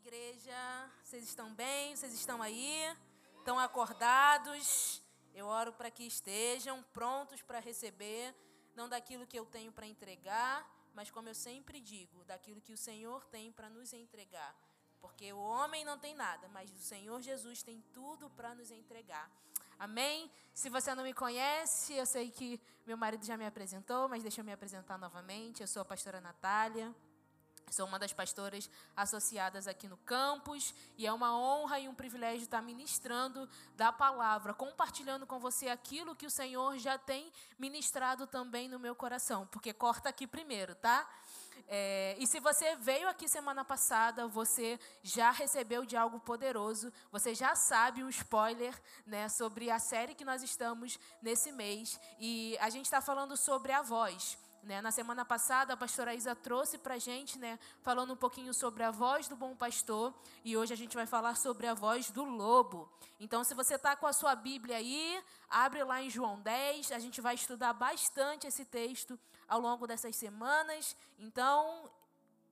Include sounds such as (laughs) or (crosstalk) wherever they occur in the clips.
igreja. Vocês estão bem? Vocês estão aí? Estão acordados? Eu oro para que estejam prontos para receber, não daquilo que eu tenho para entregar, mas como eu sempre digo, daquilo que o Senhor tem para nos entregar. Porque o homem não tem nada, mas o Senhor Jesus tem tudo para nos entregar. Amém? Se você não me conhece, eu sei que meu marido já me apresentou, mas deixa eu me apresentar novamente. Eu sou a pastora Natália. Sou uma das pastoras associadas aqui no campus e é uma honra e um privilégio estar ministrando da palavra, compartilhando com você aquilo que o Senhor já tem ministrado também no meu coração, porque corta aqui primeiro, tá? É, e se você veio aqui semana passada, você já recebeu de algo poderoso, você já sabe um spoiler né, sobre a série que nós estamos nesse mês. E a gente está falando sobre a voz. Né? Na semana passada, a pastora Isa trouxe para a gente, né, falando um pouquinho sobre a voz do bom pastor, e hoje a gente vai falar sobre a voz do lobo. Então, se você está com a sua Bíblia aí, abre lá em João 10, a gente vai estudar bastante esse texto ao longo dessas semanas. Então,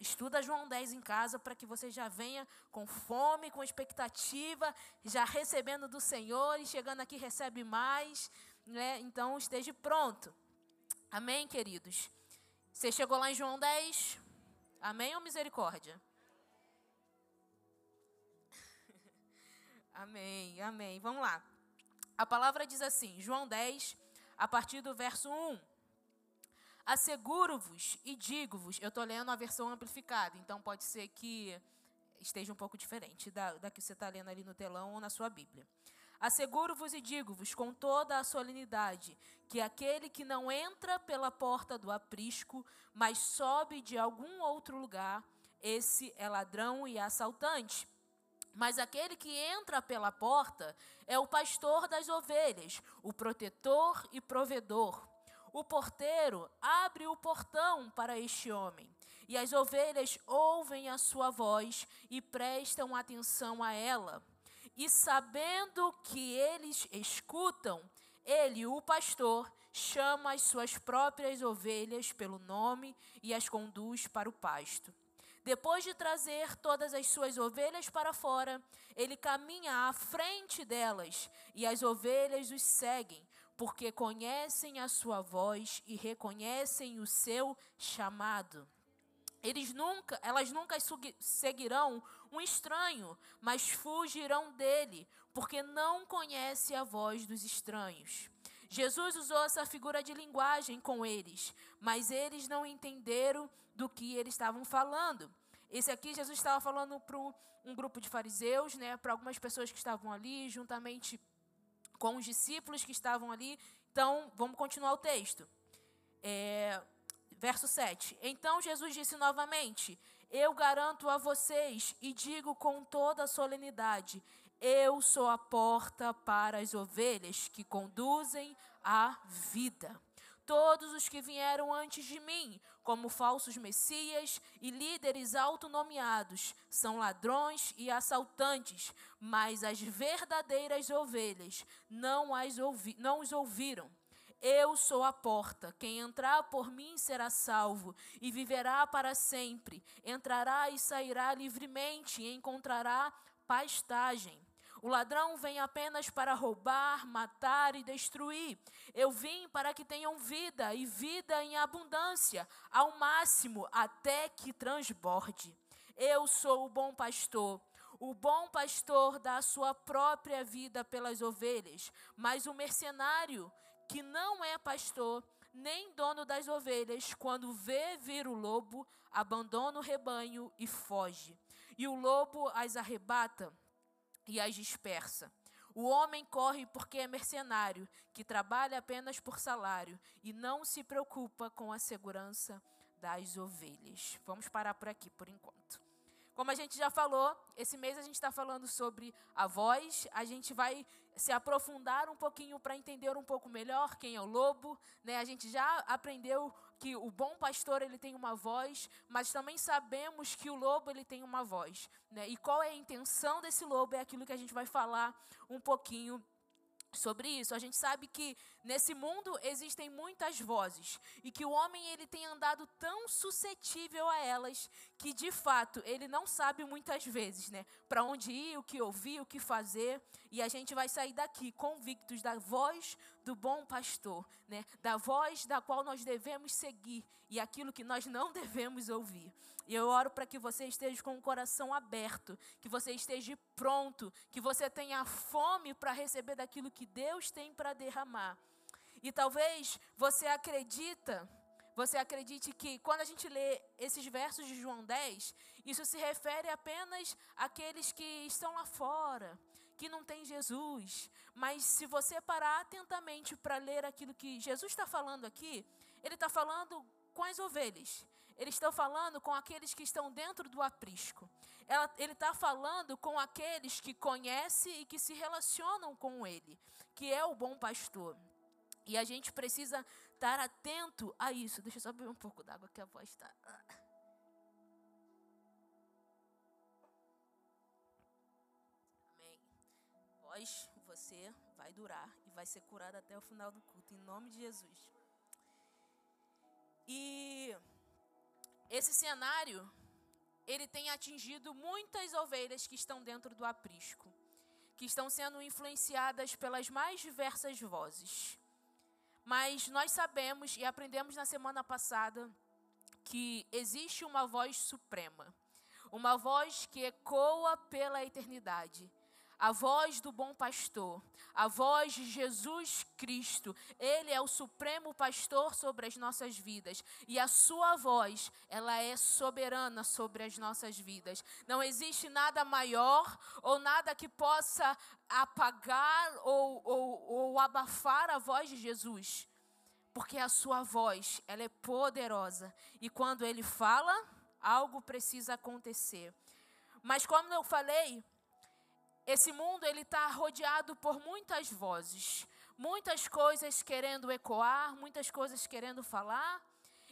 estuda João 10 em casa para que você já venha com fome, com expectativa, já recebendo do Senhor e chegando aqui recebe mais. Né? Então, esteja pronto. Amém, queridos? Você chegou lá em João 10? Amém ou misericórdia? (laughs) amém, amém. Vamos lá. A palavra diz assim, João 10, a partir do verso 1. Asseguro-vos e digo-vos, eu estou lendo a versão amplificada, então pode ser que esteja um pouco diferente da, da que você está lendo ali no telão ou na sua Bíblia. Asseguro-vos e digo-vos com toda a solenidade que aquele que não entra pela porta do aprisco, mas sobe de algum outro lugar, esse é ladrão e assaltante. Mas aquele que entra pela porta é o pastor das ovelhas, o protetor e provedor. O porteiro abre o portão para este homem, e as ovelhas ouvem a sua voz e prestam atenção a ela. E sabendo que eles escutam, ele, o pastor, chama as suas próprias ovelhas pelo nome e as conduz para o pasto. Depois de trazer todas as suas ovelhas para fora, ele caminha à frente delas e as ovelhas os seguem, porque conhecem a sua voz e reconhecem o seu chamado. Eles nunca, elas nunca seguirão um estranho, mas fugirão dele, porque não conhece a voz dos estranhos. Jesus usou essa figura de linguagem com eles, mas eles não entenderam do que eles estavam falando. Esse aqui, Jesus estava falando para um grupo de fariseus, né, para algumas pessoas que estavam ali, juntamente com os discípulos que estavam ali. Então, vamos continuar o texto. É, Verso 7. Então Jesus disse novamente: Eu garanto a vocês e digo com toda solenidade: Eu sou a porta para as ovelhas que conduzem à vida. Todos os que vieram antes de mim, como falsos messias e líderes autonomeados, são ladrões e assaltantes, mas as verdadeiras ovelhas não, as ouvi não os ouviram. Eu sou a porta. Quem entrar por mim será salvo e viverá para sempre. Entrará e sairá livremente e encontrará pastagem. O ladrão vem apenas para roubar, matar e destruir. Eu vim para que tenham vida e vida em abundância, ao máximo, até que transborde. Eu sou o bom pastor. O bom pastor dá a sua própria vida pelas ovelhas, mas o mercenário que não é pastor, nem dono das ovelhas, quando vê vir o lobo, abandona o rebanho e foge. E o lobo as arrebata e as dispersa. O homem corre porque é mercenário, que trabalha apenas por salário e não se preocupa com a segurança das ovelhas. Vamos parar por aqui por enquanto. Como a gente já falou, esse mês a gente está falando sobre a voz. A gente vai se aprofundar um pouquinho para entender um pouco melhor quem é o lobo. Né? A gente já aprendeu que o bom pastor ele tem uma voz, mas também sabemos que o lobo ele tem uma voz. Né? E qual é a intenção desse lobo é aquilo que a gente vai falar um pouquinho sobre isso. A gente sabe que nesse mundo existem muitas vozes e que o homem ele tem andado tão suscetível a elas que de fato ele não sabe muitas vezes, né, para onde ir, o que ouvir, o que fazer, e a gente vai sair daqui convictos da voz do bom pastor, né, da voz da qual nós devemos seguir e aquilo que nós não (laughs) devemos ouvir. E eu oro para que você esteja com o coração aberto, que você esteja pronto, que você tenha fome para receber daquilo que Deus tem para derramar. E talvez você acredita, você acredite que quando a gente lê esses versos de João 10, isso se refere apenas àqueles que estão lá fora, que não tem Jesus. Mas se você parar atentamente para ler aquilo que Jesus está falando aqui, ele está falando com as ovelhas. Ele está falando com aqueles que estão dentro do aprisco. Ela, ele está falando com aqueles que conhecem e que se relacionam com ele, que é o bom pastor. E a gente precisa estar atento a isso. Deixa eu só beber um pouco d'água que a voz está. Voz, você vai durar e vai ser curada até o final do culto, em nome de Jesus. E esse cenário, ele tem atingido muitas ovelhas que estão dentro do aprisco, que estão sendo influenciadas pelas mais diversas vozes. Mas nós sabemos e aprendemos na semana passada que existe uma voz suprema, uma voz que ecoa pela eternidade, a voz do bom pastor, a voz de Jesus Cristo. Ele é o supremo pastor sobre as nossas vidas e a sua voz, ela é soberana sobre as nossas vidas. Não existe nada maior ou nada que possa apagar ou, ou, ou abafar a voz de Jesus. Porque a sua voz, ela é poderosa e quando ele fala, algo precisa acontecer. Mas como eu falei, esse mundo ele está rodeado por muitas vozes, muitas coisas querendo ecoar, muitas coisas querendo falar.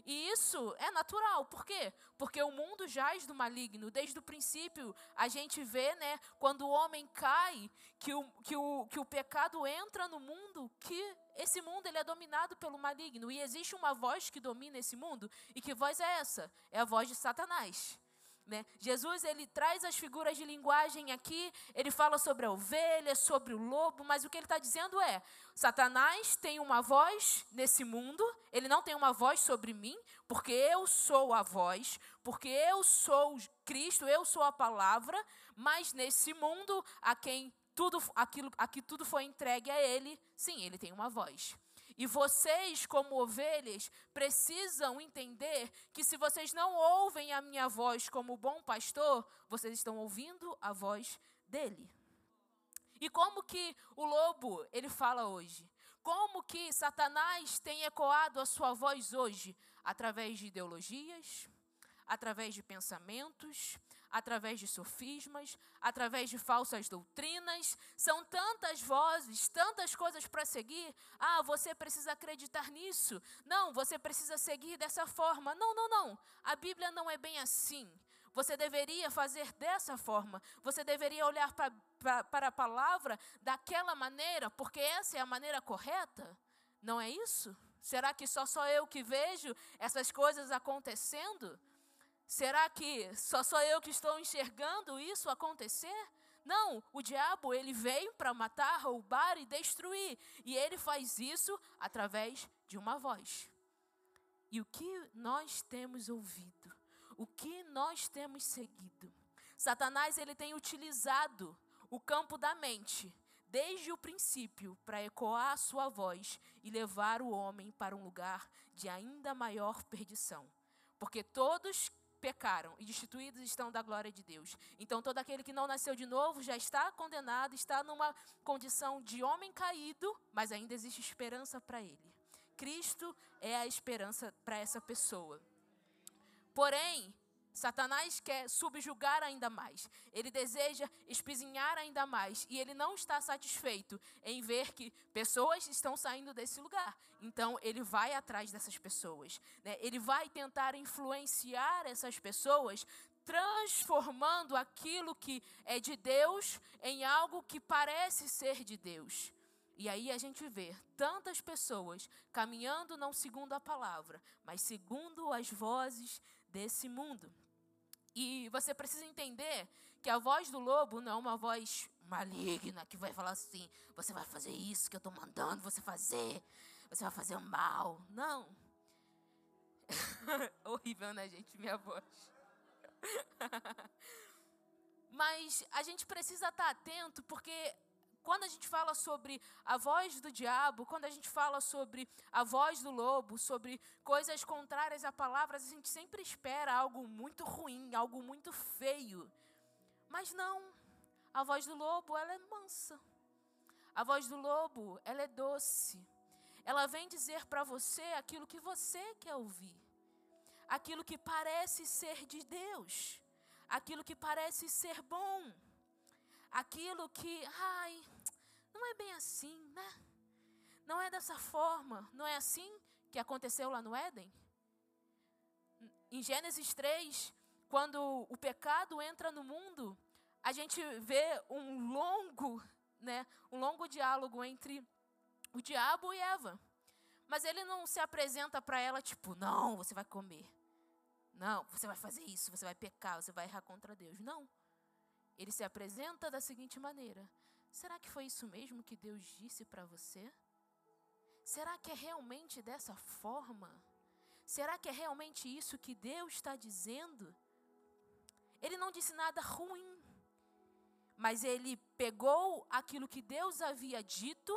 E isso é natural, por quê? Porque o mundo jaz do maligno. Desde o princípio, a gente vê, né, quando o homem cai, que o, que o, que o pecado entra no mundo, que esse mundo ele é dominado pelo maligno. E existe uma voz que domina esse mundo. E que voz é essa? É a voz de Satanás. Né? Jesus ele traz as figuras de linguagem aqui, ele fala sobre a ovelha, sobre o lobo, mas o que ele está dizendo é: Satanás tem uma voz nesse mundo, ele não tem uma voz sobre mim, porque eu sou a voz, porque eu sou Cristo, eu sou a palavra, mas nesse mundo a quem tudo aquilo a que tudo foi entregue a ele, sim, ele tem uma voz. E vocês, como ovelhas, precisam entender que se vocês não ouvem a minha voz como bom pastor, vocês estão ouvindo a voz dele. E como que o lobo, ele fala hoje? Como que Satanás tem ecoado a sua voz hoje? Através de ideologias, através de pensamentos, através de sofismas, através de falsas doutrinas. São tantas vozes, tantas coisas para seguir. Ah, você precisa acreditar nisso. Não, você precisa seguir dessa forma. Não, não, não. A Bíblia não é bem assim. Você deveria fazer dessa forma. Você deveria olhar pra, pra, para a palavra daquela maneira, porque essa é a maneira correta. Não é isso? Será que só sou eu que vejo essas coisas acontecendo? Será que só sou eu que estou enxergando isso acontecer? Não, o diabo ele veio para matar, roubar e destruir, e ele faz isso através de uma voz. E o que nós temos ouvido? O que nós temos seguido? Satanás ele tem utilizado o campo da mente desde o princípio para ecoar a sua voz e levar o homem para um lugar de ainda maior perdição. Porque todos pecaram e destituídos estão da glória de Deus. Então todo aquele que não nasceu de novo já está condenado, está numa condição de homem caído, mas ainda existe esperança para ele. Cristo é a esperança para essa pessoa. Porém, Satanás quer subjugar ainda mais. Ele deseja espizinhar ainda mais. E ele não está satisfeito em ver que pessoas estão saindo desse lugar. Então, ele vai atrás dessas pessoas. Né? Ele vai tentar influenciar essas pessoas, transformando aquilo que é de Deus em algo que parece ser de Deus. E aí a gente vê tantas pessoas caminhando não segundo a palavra, mas segundo as vozes desse mundo. E você precisa entender que a voz do lobo não é uma voz maligna que vai falar assim: você vai fazer isso que eu estou mandando você fazer, você vai fazer mal. Não. (laughs) Horrível, né, gente? Minha voz. (laughs) Mas a gente precisa estar atento porque quando a gente fala sobre a voz do diabo, quando a gente fala sobre a voz do lobo, sobre coisas contrárias a palavras, a gente sempre espera algo muito ruim, algo muito feio. Mas não. A voz do lobo, ela é mansa. A voz do lobo, ela é doce. Ela vem dizer para você aquilo que você quer ouvir. Aquilo que parece ser de Deus. Aquilo que parece ser bom. Aquilo que, ai, não é bem assim, né? Não é dessa forma. Não é assim que aconteceu lá no Éden? Em Gênesis 3, quando o pecado entra no mundo, a gente vê um longo, né, um longo diálogo entre o diabo e Eva. Mas ele não se apresenta para ela tipo, não, você vai comer. Não, você vai fazer isso, você vai pecar, você vai errar contra Deus. Não. Ele se apresenta da seguinte maneira: Será que foi isso mesmo que Deus disse para você? Será que é realmente dessa forma? Será que é realmente isso que Deus está dizendo? Ele não disse nada ruim, mas ele pegou aquilo que Deus havia dito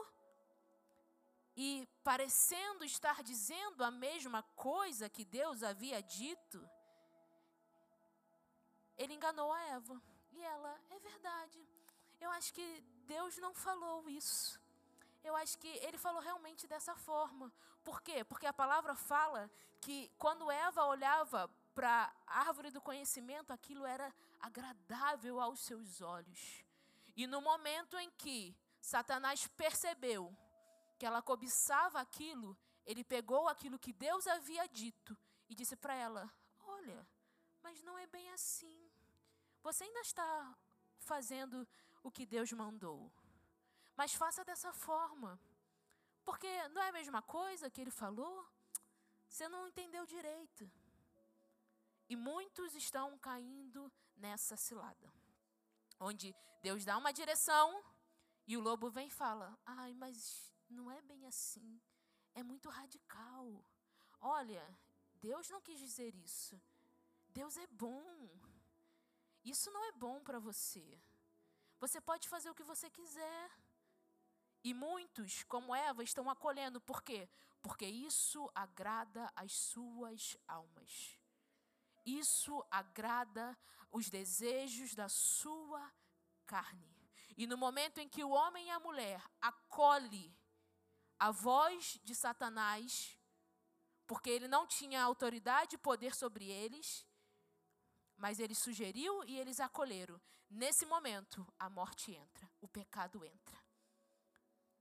e, parecendo estar dizendo a mesma coisa que Deus havia dito, ele enganou a Eva. E ela, é verdade. Eu acho que Deus não falou isso. Eu acho que ele falou realmente dessa forma. Por quê? Porque a palavra fala que quando Eva olhava para a árvore do conhecimento, aquilo era agradável aos seus olhos. E no momento em que Satanás percebeu que ela cobiçava aquilo, ele pegou aquilo que Deus havia dito e disse para ela: Olha, mas não é bem assim. Você ainda está fazendo o que Deus mandou. Mas faça dessa forma. Porque não é a mesma coisa que ele falou? Você não entendeu direito. E muitos estão caindo nessa cilada. Onde Deus dá uma direção e o lobo vem e fala: Ai, mas não é bem assim. É muito radical. Olha, Deus não quis dizer isso. Deus é bom. Isso não é bom para você. Você pode fazer o que você quiser. E muitos, como Eva, estão acolhendo. Por quê? Porque isso agrada as suas almas. Isso agrada os desejos da sua carne. E no momento em que o homem e a mulher acolhe a voz de Satanás, porque ele não tinha autoridade e poder sobre eles, mas ele sugeriu e eles acolheram. Nesse momento, a morte entra, o pecado entra.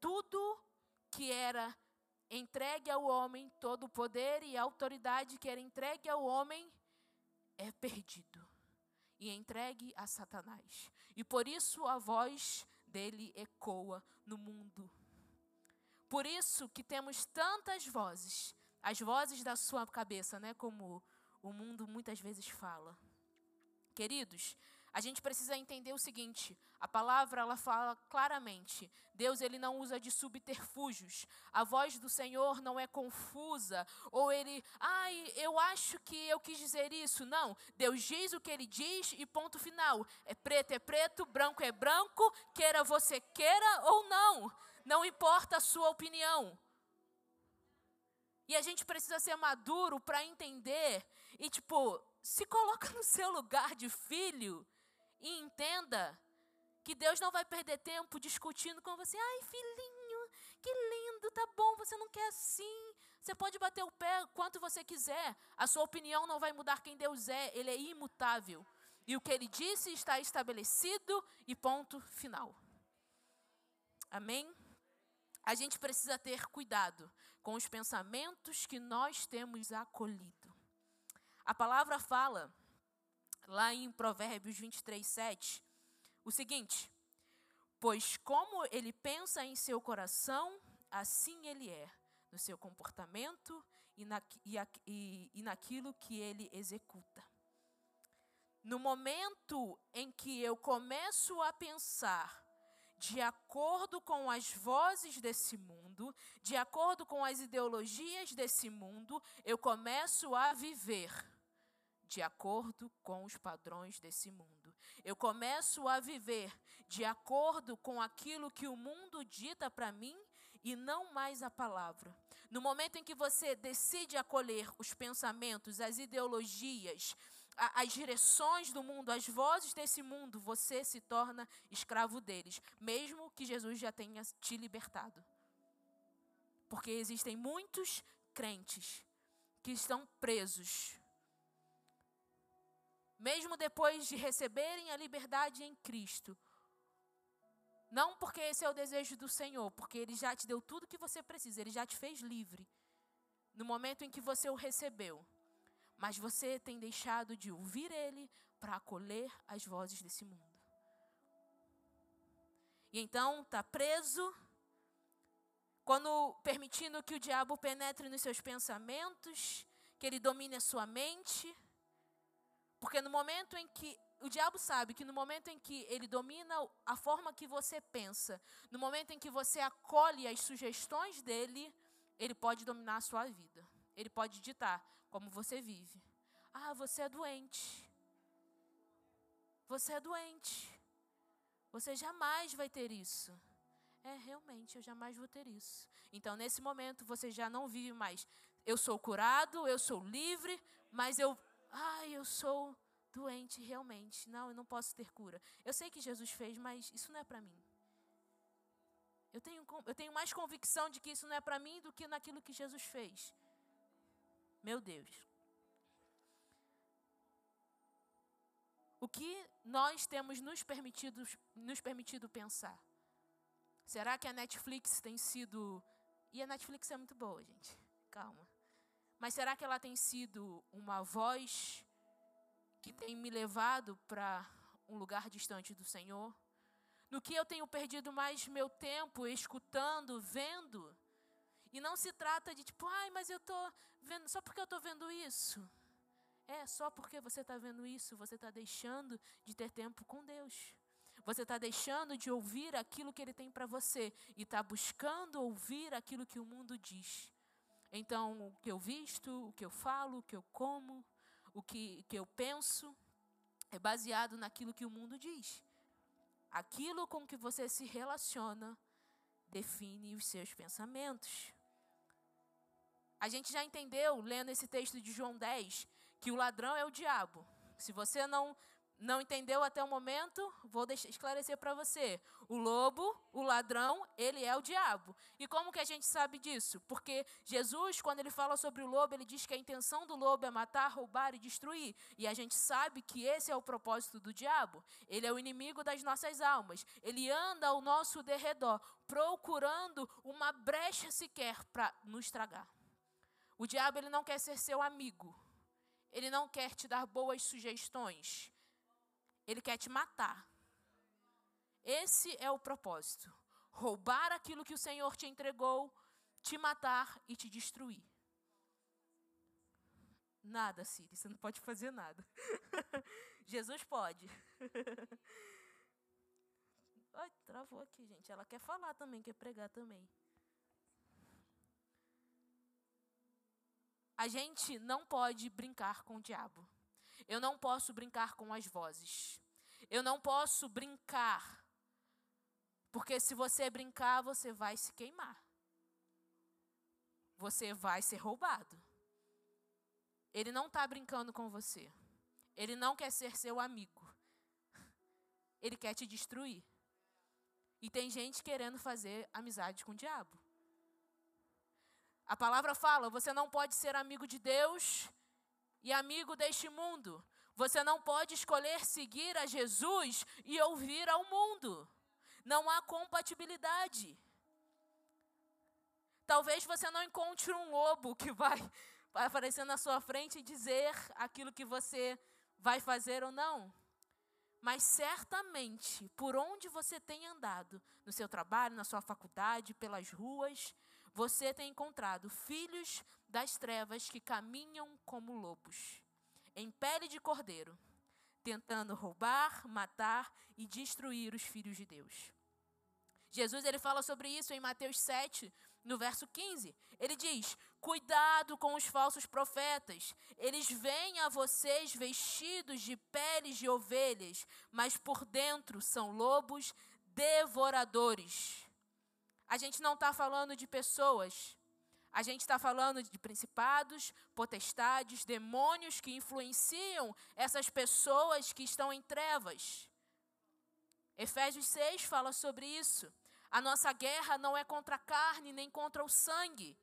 Tudo que era entregue ao homem, todo o poder e autoridade que era entregue ao homem, é perdido e entregue a Satanás. E por isso a voz dele ecoa no mundo. Por isso que temos tantas vozes, as vozes da sua cabeça, né, como o mundo muitas vezes fala. Queridos, a gente precisa entender o seguinte: a palavra ela fala claramente. Deus ele não usa de subterfúgios. A voz do Senhor não é confusa ou ele, ai, eu acho que eu quis dizer isso. Não, Deus diz o que ele diz e ponto final. É preto é preto, branco é branco, queira você queira ou não. Não importa a sua opinião. E a gente precisa ser maduro para entender e tipo, se coloca no seu lugar de filho e entenda que Deus não vai perder tempo discutindo com você. Ai, filhinho, que lindo, tá bom, você não quer assim. Você pode bater o pé quanto você quiser. A sua opinião não vai mudar quem Deus é, ele é imutável. E o que ele disse está estabelecido e ponto final. Amém? A gente precisa ter cuidado com os pensamentos que nós temos acolhido. A palavra fala, lá em Provérbios 23, 7, o seguinte: Pois como ele pensa em seu coração, assim ele é, no seu comportamento e, na, e, e, e naquilo que ele executa. No momento em que eu começo a pensar de acordo com as vozes desse mundo, de acordo com as ideologias desse mundo, eu começo a viver de acordo com os padrões desse mundo. Eu começo a viver de acordo com aquilo que o mundo dita para mim e não mais a palavra. No momento em que você decide acolher os pensamentos, as ideologias, as direções do mundo, as vozes desse mundo, você se torna escravo deles, mesmo que Jesus já tenha te libertado. Porque existem muitos crentes que estão presos mesmo depois de receberem a liberdade em Cristo. Não porque esse é o desejo do Senhor, porque Ele já te deu tudo que você precisa, Ele já te fez livre. No momento em que você o recebeu. Mas você tem deixado de ouvir Ele para acolher as vozes desse mundo. E então está preso, quando permitindo que o diabo penetre nos seus pensamentos, que ele domine a sua mente porque no momento em que o diabo sabe que no momento em que ele domina a forma que você pensa, no momento em que você acolhe as sugestões dele, ele pode dominar a sua vida. Ele pode ditar como você vive. Ah, você é doente. Você é doente. Você jamais vai ter isso. É, realmente, eu jamais vou ter isso. Então, nesse momento, você já não vive mais. Eu sou curado, eu sou livre, mas eu Ai, eu sou doente realmente. Não, eu não posso ter cura. Eu sei que Jesus fez, mas isso não é para mim. Eu tenho, eu tenho mais convicção de que isso não é para mim do que naquilo que Jesus fez. Meu Deus. O que nós temos nos permitido, nos permitido pensar? Será que a Netflix tem sido. E a Netflix é muito boa, gente. Calma. Mas será que ela tem sido uma voz que tem me levado para um lugar distante do Senhor? No que eu tenho perdido mais meu tempo escutando, vendo? E não se trata de tipo, ai, mas eu estou vendo, só porque eu estou vendo isso. É, só porque você está vendo isso, você está deixando de ter tempo com Deus. Você está deixando de ouvir aquilo que Ele tem para você e está buscando ouvir aquilo que o mundo diz. Então, o que eu visto, o que eu falo, o que eu como, o que, que eu penso, é baseado naquilo que o mundo diz. Aquilo com que você se relaciona define os seus pensamentos. A gente já entendeu, lendo esse texto de João 10, que o ladrão é o diabo. Se você não não entendeu até o momento, vou deixar, esclarecer para você. O lobo, o ladrão, ele é o diabo. E como que a gente sabe disso? Porque Jesus, quando ele fala sobre o lobo, ele diz que a intenção do lobo é matar, roubar e destruir. E a gente sabe que esse é o propósito do diabo. Ele é o inimigo das nossas almas. Ele anda ao nosso derredor, procurando uma brecha sequer para nos tragar. O diabo ele não quer ser seu amigo. Ele não quer te dar boas sugestões. Ele quer te matar. Esse é o propósito. Roubar aquilo que o Senhor te entregou, te matar e te destruir. Nada, Siri, você não pode fazer nada. (laughs) Jesus pode. (laughs) Ai, travou aqui, gente. Ela quer falar também, quer pregar também. A gente não pode brincar com o diabo. Eu não posso brincar com as vozes. Eu não posso brincar. Porque se você brincar, você vai se queimar. Você vai ser roubado. Ele não está brincando com você. Ele não quer ser seu amigo. Ele quer te destruir. E tem gente querendo fazer amizade com o diabo. A palavra fala: você não pode ser amigo de Deus e amigo deste mundo. Você não pode escolher seguir a Jesus e ouvir ao mundo. Não há compatibilidade. Talvez você não encontre um lobo que vai, vai (laughs) aparecer na sua frente e dizer aquilo que você vai fazer ou não. Mas certamente, por onde você tem andado, no seu trabalho, na sua faculdade, pelas ruas, você tem encontrado filhos das trevas que caminham como lobos, em pele de cordeiro, tentando roubar, matar e destruir os filhos de Deus. Jesus ele fala sobre isso em Mateus 7, no verso 15. Ele diz: Cuidado com os falsos profetas. Eles vêm a vocês vestidos de peles de ovelhas, mas por dentro são lobos devoradores. A gente não está falando de pessoas. A gente está falando de principados, potestades, demônios que influenciam essas pessoas que estão em trevas. Efésios 6 fala sobre isso. A nossa guerra não é contra a carne nem contra o sangue,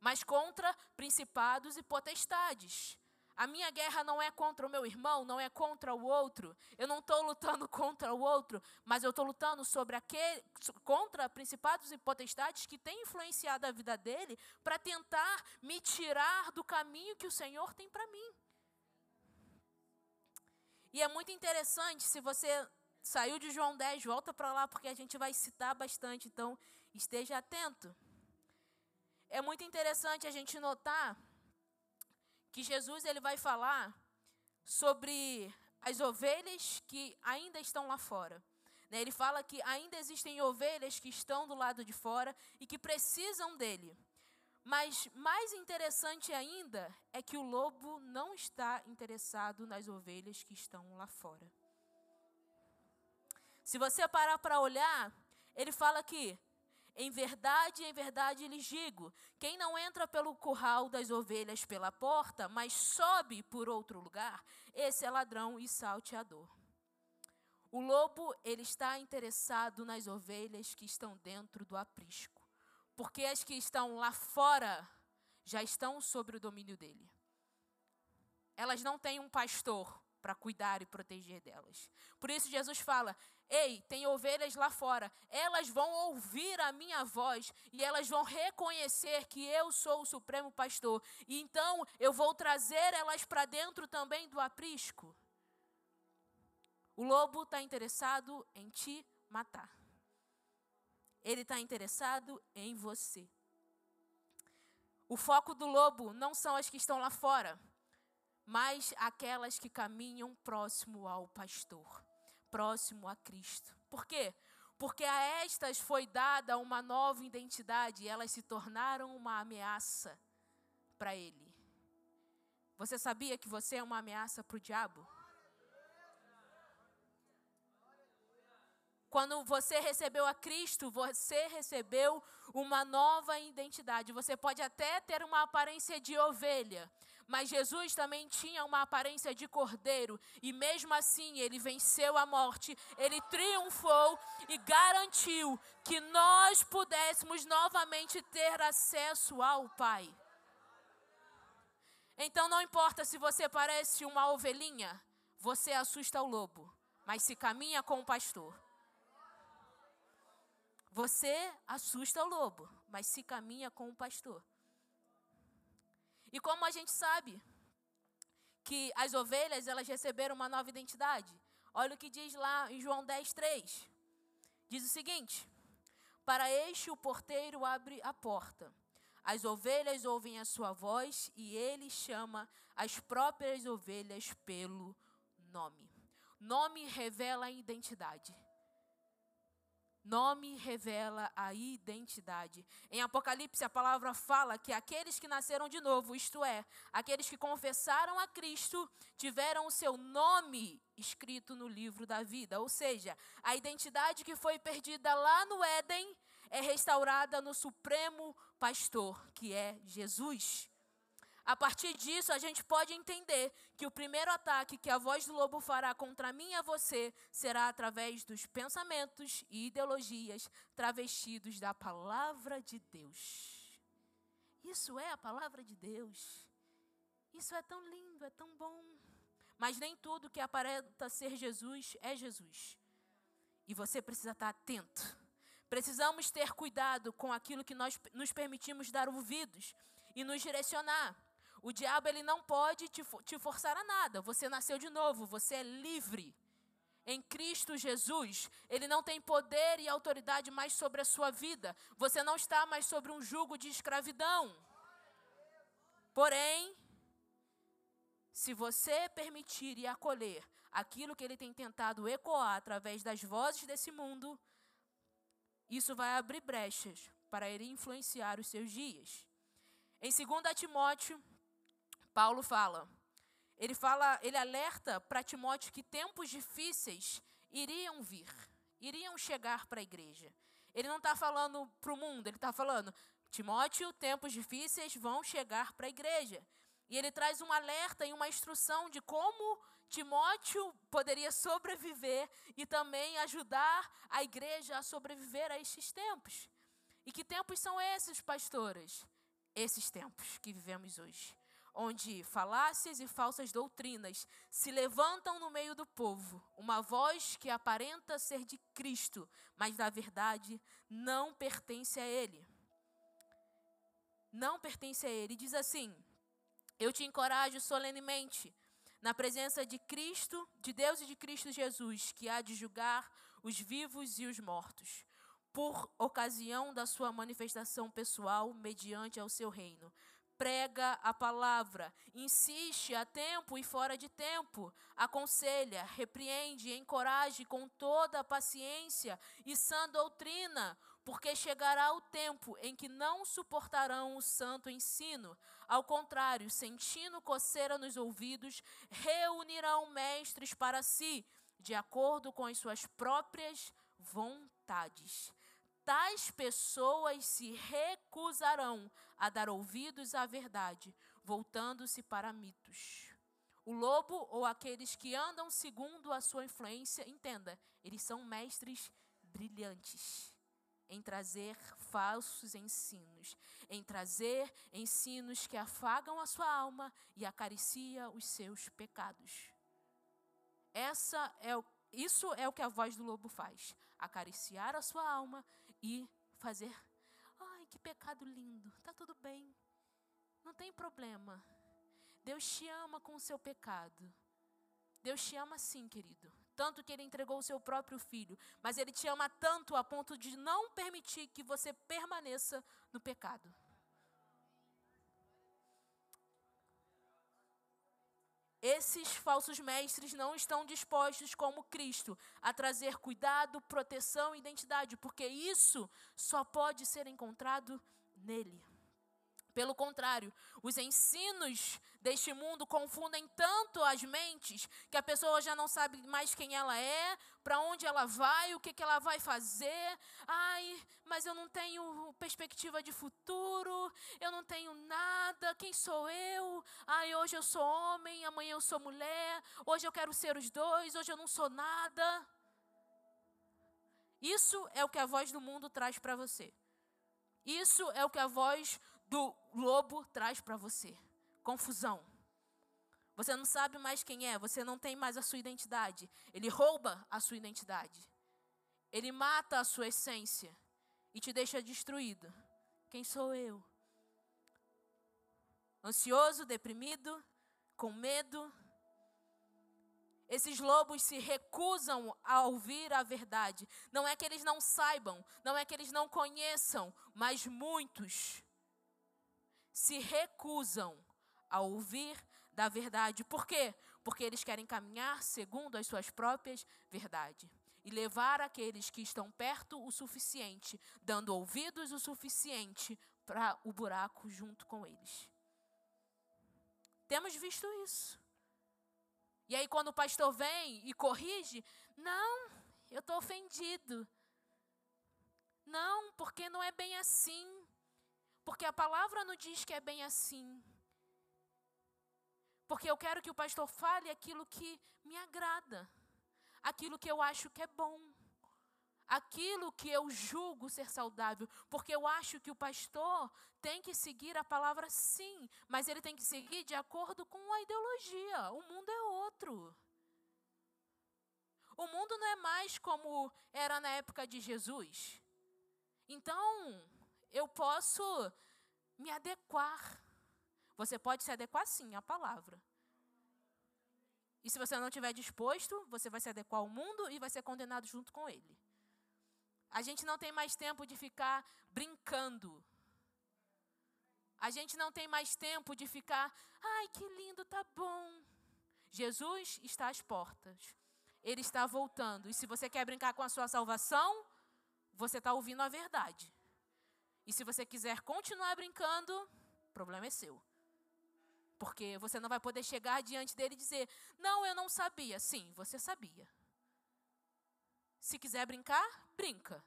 mas contra principados e potestades. A minha guerra não é contra o meu irmão, não é contra o outro. Eu não estou lutando (laughs) contra o outro, mas eu estou lutando sobre aquele, contra principados e potestades que têm influenciado a vida dele para tentar me tirar do caminho que o Senhor tem para mim. E é muito interessante se você saiu de João 10, volta para lá porque a gente vai citar bastante, então esteja atento. É muito interessante a gente notar que Jesus ele vai falar sobre as ovelhas que ainda estão lá fora. Né? Ele fala que ainda existem ovelhas que estão do lado de fora e que precisam dele. Mas mais interessante ainda é que o lobo não está interessado nas ovelhas que estão lá fora. Se você parar para olhar, ele fala que, em verdade, em verdade lhes digo: quem não entra pelo curral das ovelhas pela porta, mas sobe por outro lugar, esse é ladrão e salteador. O lobo, ele está interessado nas ovelhas que estão dentro do aprisco, porque as que estão lá fora já estão sobre o domínio dele. Elas não têm um pastor para cuidar e proteger delas. Por isso Jesus fala: Ei, tem ovelhas lá fora. Elas vão ouvir a minha voz e elas vão reconhecer que eu sou o supremo pastor. E então eu vou trazer elas para dentro também do aprisco. O lobo está interessado em te matar. Ele está interessado em você. O foco do lobo não são as que estão lá fora, mas aquelas que caminham próximo ao pastor próximo a Cristo. Por quê? Porque a estas foi dada uma nova identidade e elas se tornaram uma ameaça para Ele. Você sabia que você é uma ameaça para o diabo? Quando você recebeu a Cristo, você recebeu uma nova identidade. Você pode até ter uma aparência de ovelha, mas Jesus também tinha uma aparência de cordeiro, e mesmo assim ele venceu a morte, ele triunfou e garantiu que nós pudéssemos novamente ter acesso ao Pai. Então não importa se você parece uma ovelhinha, você assusta o lobo, mas se caminha com o pastor. Você assusta o lobo, mas se caminha com o pastor. E como a gente sabe que as ovelhas elas receberam uma nova identidade? Olha o que diz lá em João 10, 3. Diz o seguinte: Para este o porteiro abre a porta. As ovelhas ouvem a sua voz e ele chama as próprias ovelhas pelo nome. Nome revela a identidade. Nome revela a identidade. Em Apocalipse, a palavra fala que aqueles que nasceram de novo, isto é, aqueles que confessaram a Cristo, tiveram o seu nome escrito no livro da vida. Ou seja, a identidade que foi perdida lá no Éden é restaurada no Supremo Pastor, que é Jesus. A partir disso, a gente pode entender que o primeiro ataque que a voz do lobo fará contra mim e a você será através dos pensamentos e ideologias travestidos da palavra de Deus. Isso é a palavra de Deus. Isso é tão lindo, é tão bom. Mas nem tudo que aparenta ser Jesus é Jesus. E você precisa estar atento. Precisamos ter cuidado com aquilo que nós nos permitimos dar ouvidos e nos direcionar. O diabo ele não pode te, te forçar a nada. Você nasceu de novo, você é livre. em Cristo Jesus, ele não tem poder e autoridade mais sobre a sua vida. Você não está mais sobre um jugo de escravidão. Porém, se você permitir e acolher aquilo que ele tem tentado ecoar através das vozes desse mundo, isso vai abrir brechas para ele influenciar os seus dias. Em 2 Timóteo, Paulo fala: ele fala, ele alerta para Timóteo que tempos difíceis iriam vir, iriam chegar para a igreja. Ele não está falando para o mundo, ele está falando, Timóteo, tempos difíceis vão chegar para a igreja. E ele traz um alerta e uma instrução de como Timóteo poderia sobreviver e também ajudar a igreja a sobreviver a estes tempos. E que tempos são esses, pastoras? Esses tempos que vivemos hoje onde falácias e falsas doutrinas se levantam no meio do povo, uma voz que aparenta ser de Cristo, mas na verdade não pertence a Ele. Não pertence a Ele. Diz assim: Eu te encorajo solenemente, na presença de Cristo, de Deus e de Cristo Jesus, que há de julgar os vivos e os mortos, por ocasião da sua manifestação pessoal mediante ao seu reino prega a palavra, insiste a tempo e fora de tempo, aconselha, repreende, encoraje com toda a paciência e sã doutrina, porque chegará o tempo em que não suportarão o santo ensino. Ao contrário, sentindo coceira nos ouvidos, reunirão mestres para si, de acordo com as suas próprias vontades tais pessoas se recusarão a dar ouvidos à verdade, voltando-se para mitos. O lobo ou aqueles que andam segundo a sua influência, entenda, eles são mestres brilhantes em trazer falsos ensinos, em trazer ensinos que afagam a sua alma e acaricia os seus pecados. Essa é o, isso é o que a voz do lobo faz: acariciar a sua alma e fazer, ai, que pecado lindo, tá tudo bem. Não tem problema. Deus te ama com o seu pecado. Deus te ama sim, querido. Tanto que ele entregou o seu próprio filho, mas ele te ama tanto a ponto de não permitir que você permaneça no pecado. Esses falsos mestres não estão dispostos, como Cristo, a trazer cuidado, proteção e identidade, porque isso só pode ser encontrado nele. Pelo contrário, os ensinos deste mundo confundem tanto as mentes que a pessoa já não sabe mais quem ela é, para onde ela vai, o que, que ela vai fazer. Ai, mas eu não tenho perspectiva de futuro, eu não tenho nada, quem sou eu? Ai, hoje eu sou homem, amanhã eu sou mulher, hoje eu quero ser os dois, hoje eu não sou nada. Isso é o que a voz do mundo traz para você. Isso é o que a voz do lobo traz para você: confusão. Você não sabe mais quem é, você não tem mais a sua identidade. Ele rouba a sua identidade. Ele mata a sua essência e te deixa destruído. Quem sou eu? Ansioso, deprimido, com medo. Esses lobos se recusam a ouvir a verdade. Não é que eles não saibam, não é que eles não conheçam, mas muitos se recusam a ouvir da verdade. Por quê? Porque eles querem caminhar segundo as suas próprias verdades e levar aqueles que estão perto o suficiente, dando ouvidos o suficiente para o buraco junto com eles. Temos visto isso. E aí, quando o pastor vem e corrige, não, eu estou ofendido. Não, porque não é bem assim. Porque a palavra não diz que é bem assim. Porque eu quero que o pastor fale aquilo que me agrada, aquilo que eu acho que é bom, aquilo que eu julgo ser saudável. Porque eu acho que o pastor tem que seguir a palavra sim, mas ele tem que seguir de acordo com a ideologia. O mundo é outro. O mundo não é mais como era na época de Jesus. Então, eu posso me adequar. Você pode se adequar sim à palavra. E se você não estiver disposto, você vai se adequar ao mundo e vai ser condenado junto com ele. A gente não tem mais tempo de ficar brincando. A gente não tem mais tempo de ficar, ai que lindo, tá bom. Jesus está às portas. Ele está voltando. E se você quer brincar com a sua salvação, você está ouvindo a verdade. E se você quiser continuar brincando, o problema é seu. Porque você não vai poder chegar diante dele e dizer: Não, eu não sabia. Sim, você sabia. Se quiser brincar, brinca.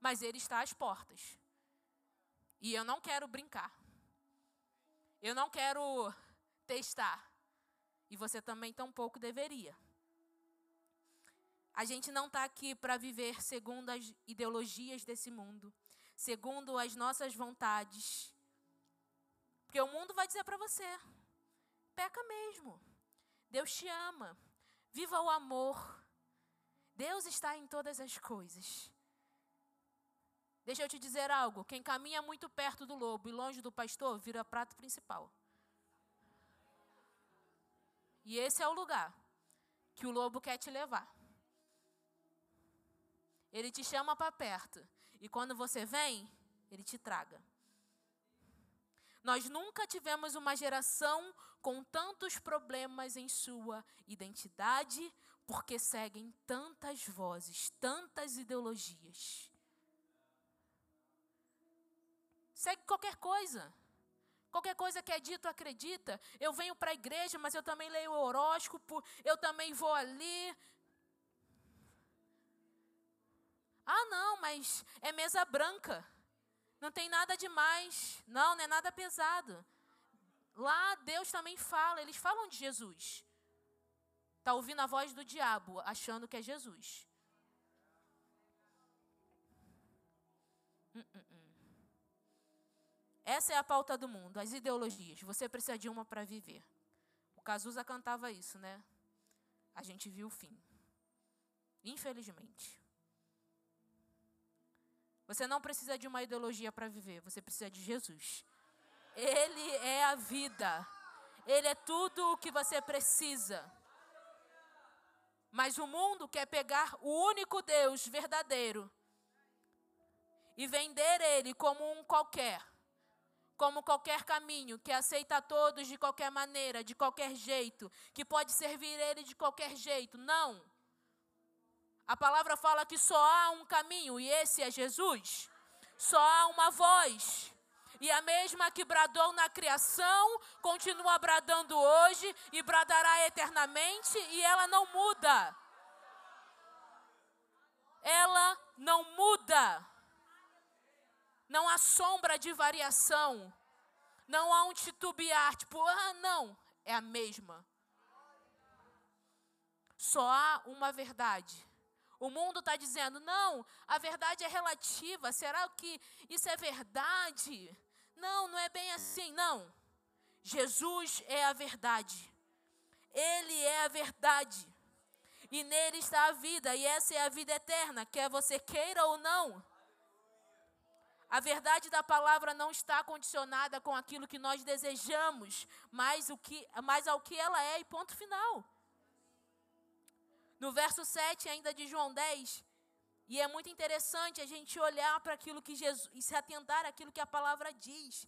Mas ele está às portas. E eu não quero brincar. Eu não quero testar. E você também tampouco deveria. A gente não está aqui para viver segundo as ideologias desse mundo, segundo as nossas vontades. Porque o mundo vai dizer para você: peca mesmo. Deus te ama. Viva o amor. Deus está em todas as coisas. Deixa eu te dizer algo: quem caminha muito perto do lobo e longe do pastor vira prato principal. E esse é o lugar que o lobo quer te levar. Ele te chama para perto. E quando você vem, ele te traga. Nós nunca tivemos uma geração com tantos problemas em sua identidade, porque seguem tantas vozes, tantas ideologias. Segue qualquer coisa. Qualquer coisa que é dito, acredita. Eu venho para a igreja, mas eu também leio o horóscopo, eu também vou ali. Ah, não, mas é mesa branca. Não tem nada demais. Não, não é nada pesado. Lá Deus também fala, eles falam de Jesus. Está ouvindo a voz do diabo, achando que é Jesus. Hum, hum, hum. Essa é a pauta do mundo, as ideologias. Você precisa de uma para viver. O Cazuza cantava isso, né? A gente viu o fim. Infelizmente. Você não precisa de uma ideologia para viver, você precisa de Jesus. Ele é a vida. Ele é tudo o que você precisa. Mas o mundo quer pegar o único Deus verdadeiro e vender ele como um qualquer, como qualquer caminho, que aceita todos de qualquer maneira, de qualquer jeito, que pode servir ele de qualquer jeito. Não. A palavra fala que só há um caminho e esse é Jesus. Só há uma voz. E a mesma que bradou na criação, continua bradando hoje e bradará eternamente, e ela não muda. Ela não muda. Não há sombra de variação. Não há um titubear, tipo, ah, não, é a mesma. Só há uma verdade. O mundo está dizendo, não, a verdade é relativa. Será que isso é verdade? Não, não é bem assim, não. Jesus é a verdade. Ele é a verdade. E nele está a vida, e essa é a vida eterna, quer você queira ou não. A verdade da palavra não está condicionada com aquilo que nós desejamos, mas, o que, mas ao que ela é, e ponto final. No verso 7 ainda de João 10, e é muito interessante a gente olhar para aquilo que Jesus e se atentar àquilo que a palavra diz.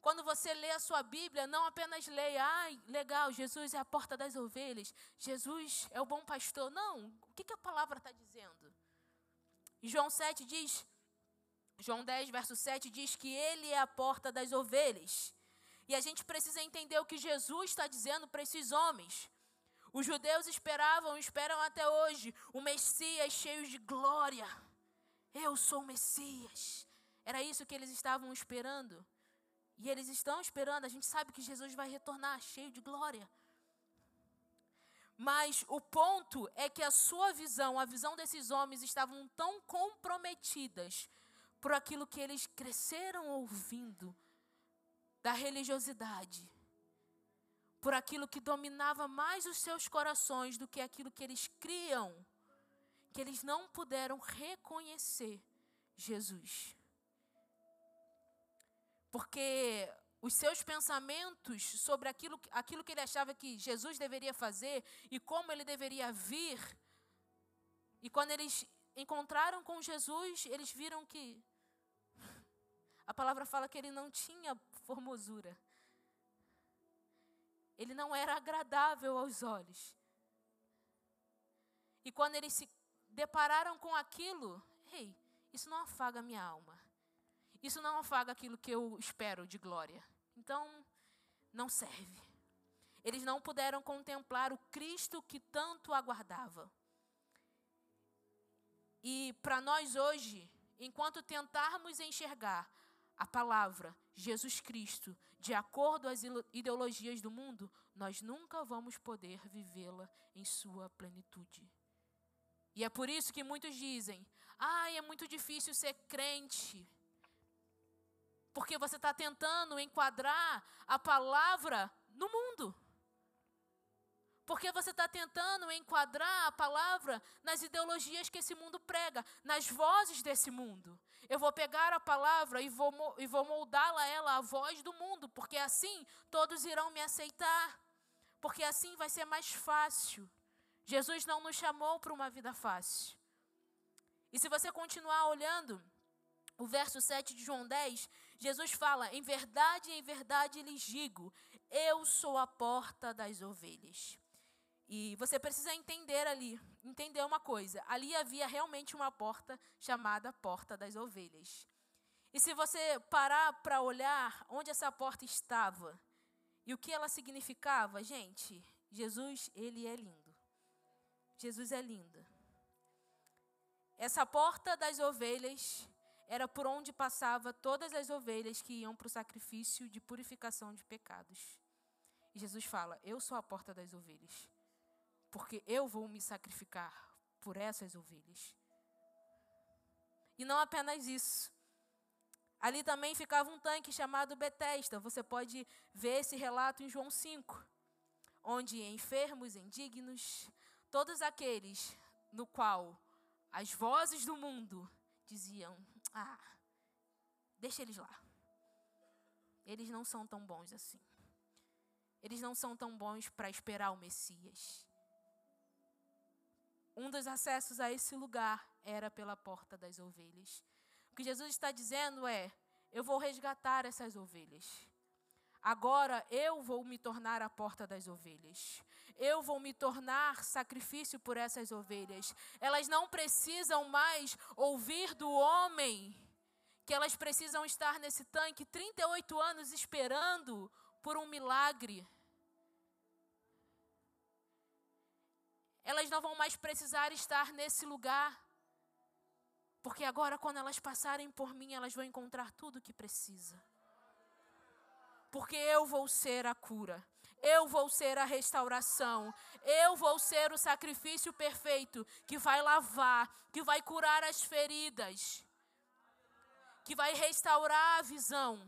Quando você lê a sua Bíblia, não apenas leia, ai, legal, Jesus é a porta das ovelhas, Jesus é o bom pastor. Não, o que, que a palavra está dizendo? João 7 diz, João 10, verso 7 diz que ele é a porta das ovelhas. E a gente precisa entender o que Jesus está dizendo para esses homens. Os judeus esperavam, esperam até hoje, o Messias cheio de glória. Eu sou o Messias. Era isso que eles estavam esperando. E eles estão esperando, a gente sabe que Jesus vai retornar cheio de glória. Mas o ponto é que a sua visão, a visão desses homens estavam tão comprometidas por aquilo que eles cresceram ouvindo da religiosidade por aquilo que dominava mais os seus corações do que aquilo que eles criam, que eles não puderam reconhecer Jesus. Porque os seus pensamentos sobre aquilo, aquilo que ele achava que Jesus deveria fazer e como ele deveria vir. E quando eles encontraram com Jesus, eles viram que (laughs) a palavra fala que ele não tinha formosura. Ele não era agradável aos olhos. E quando eles se depararam com aquilo, ei, isso não afaga minha alma. Isso não afaga aquilo que eu espero de glória. Então, não serve. Eles não puderam contemplar o Cristo que tanto aguardava. E para nós hoje, enquanto tentarmos enxergar a palavra Jesus Cristo de acordo às ideologias do mundo, nós nunca vamos poder vivê-la em sua plenitude. E é por isso que muitos dizem: ah, é muito difícil ser crente. Porque você está tentando enquadrar a palavra no mundo. Porque você está tentando enquadrar a palavra nas ideologias que esse mundo prega, nas vozes desse mundo. Eu vou pegar a palavra e vou, e vou moldá-la ela à voz do mundo, porque assim todos irão me aceitar. Porque assim vai ser mais fácil. Jesus não nos chamou para uma vida fácil. E se você continuar olhando o verso 7 de João 10, Jesus fala: Em verdade, em verdade lhes digo, eu sou a porta das ovelhas. E você precisa entender ali, entender uma coisa. Ali havia realmente uma porta chamada Porta das Ovelhas. E se você parar para olhar onde essa porta estava e o que ela significava, gente, Jesus, ele é lindo. Jesus é lindo. Essa porta das ovelhas era por onde passava todas as ovelhas que iam para o sacrifício de purificação de pecados. E Jesus fala: Eu sou a porta das ovelhas porque eu vou me sacrificar por essas ovelhas. E não apenas isso. Ali também ficava um tanque chamado Betesda. Você pode ver esse relato em João 5, onde enfermos, indignos, todos aqueles no qual as vozes do mundo diziam: "Ah, deixa eles lá. Eles não são tão bons assim. Eles não são tão bons para esperar o Messias um dos acessos a esse lugar era pela porta das ovelhas. O que Jesus está dizendo é: eu vou resgatar essas ovelhas. Agora eu vou me tornar a porta das ovelhas. Eu vou me tornar sacrifício por essas ovelhas. Elas não precisam mais ouvir do homem que elas precisam estar nesse tanque 38 anos esperando por um milagre. Elas não vão mais precisar estar nesse lugar. Porque agora, quando elas passarem por mim, elas vão encontrar tudo o que precisa. Porque eu vou ser a cura, eu vou ser a restauração, eu vou ser o sacrifício perfeito que vai lavar, que vai curar as feridas, que vai restaurar a visão.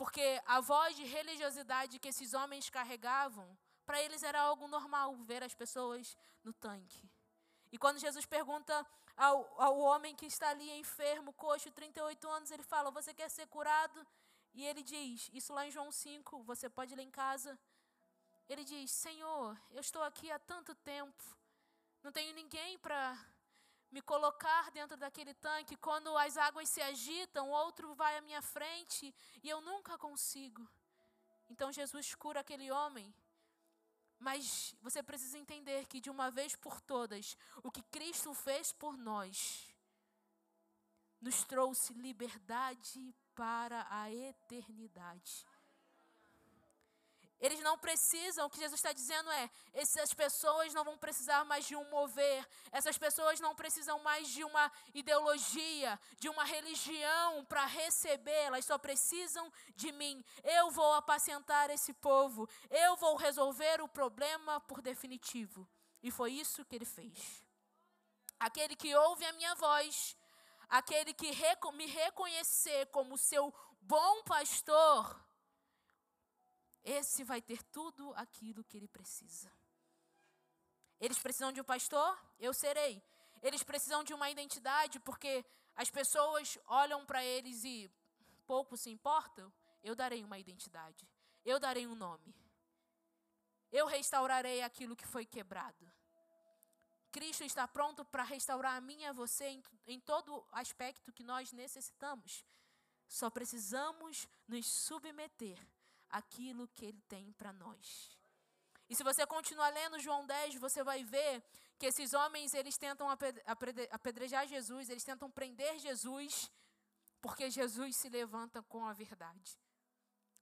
Porque a voz de religiosidade que esses homens carregavam, para eles era algo normal ver as pessoas no tanque. E quando Jesus pergunta ao, ao homem que está ali enfermo, coxo, 38 anos, ele fala: Você quer ser curado? E ele diz, isso lá em João 5, você pode ler em casa. Ele diz: Senhor, eu estou aqui há tanto tempo, não tenho ninguém para me colocar dentro daquele tanque, quando as águas se agitam, outro vai à minha frente e eu nunca consigo. Então Jesus cura aquele homem. Mas você precisa entender que de uma vez por todas, o que Cristo fez por nós nos trouxe liberdade para a eternidade. Eles não precisam, o que Jesus está dizendo é: essas pessoas não vão precisar mais de um mover, essas pessoas não precisam mais de uma ideologia, de uma religião para receber, elas só precisam de mim. Eu vou apacentar esse povo, eu vou resolver o problema por definitivo. E foi isso que ele fez. Aquele que ouve a minha voz, aquele que me reconhecer como seu bom pastor, esse vai ter tudo aquilo que ele precisa. Eles precisam de um pastor? Eu serei. Eles precisam de uma identidade, porque as pessoas olham para eles e pouco se importam, eu darei uma identidade, eu darei um nome. Eu restaurarei aquilo que foi quebrado. Cristo está pronto para restaurar a mim e a você em, em todo aspecto que nós necessitamos. Só precisamos nos submeter àquilo que Ele tem para nós. E se você continuar lendo João 10, você vai ver que esses homens, eles tentam apedrejar Jesus, eles tentam prender Jesus, porque Jesus se levanta com a verdade.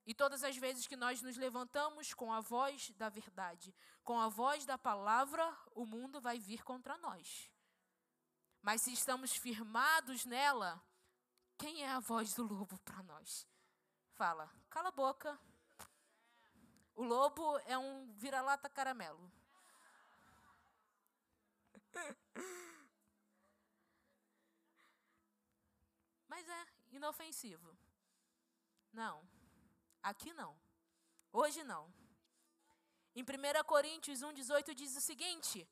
E todas as vezes que nós nos levantamos com a voz da verdade, com a voz da palavra, o mundo vai vir contra nós. Mas se estamos firmados nela, quem é a voz do lobo para nós? Fala, cala a boca. O lobo é um vira-lata caramelo. Mas é inofensivo. Não. Aqui não. Hoje não. Em 1 Coríntios 1,18 diz o seguinte: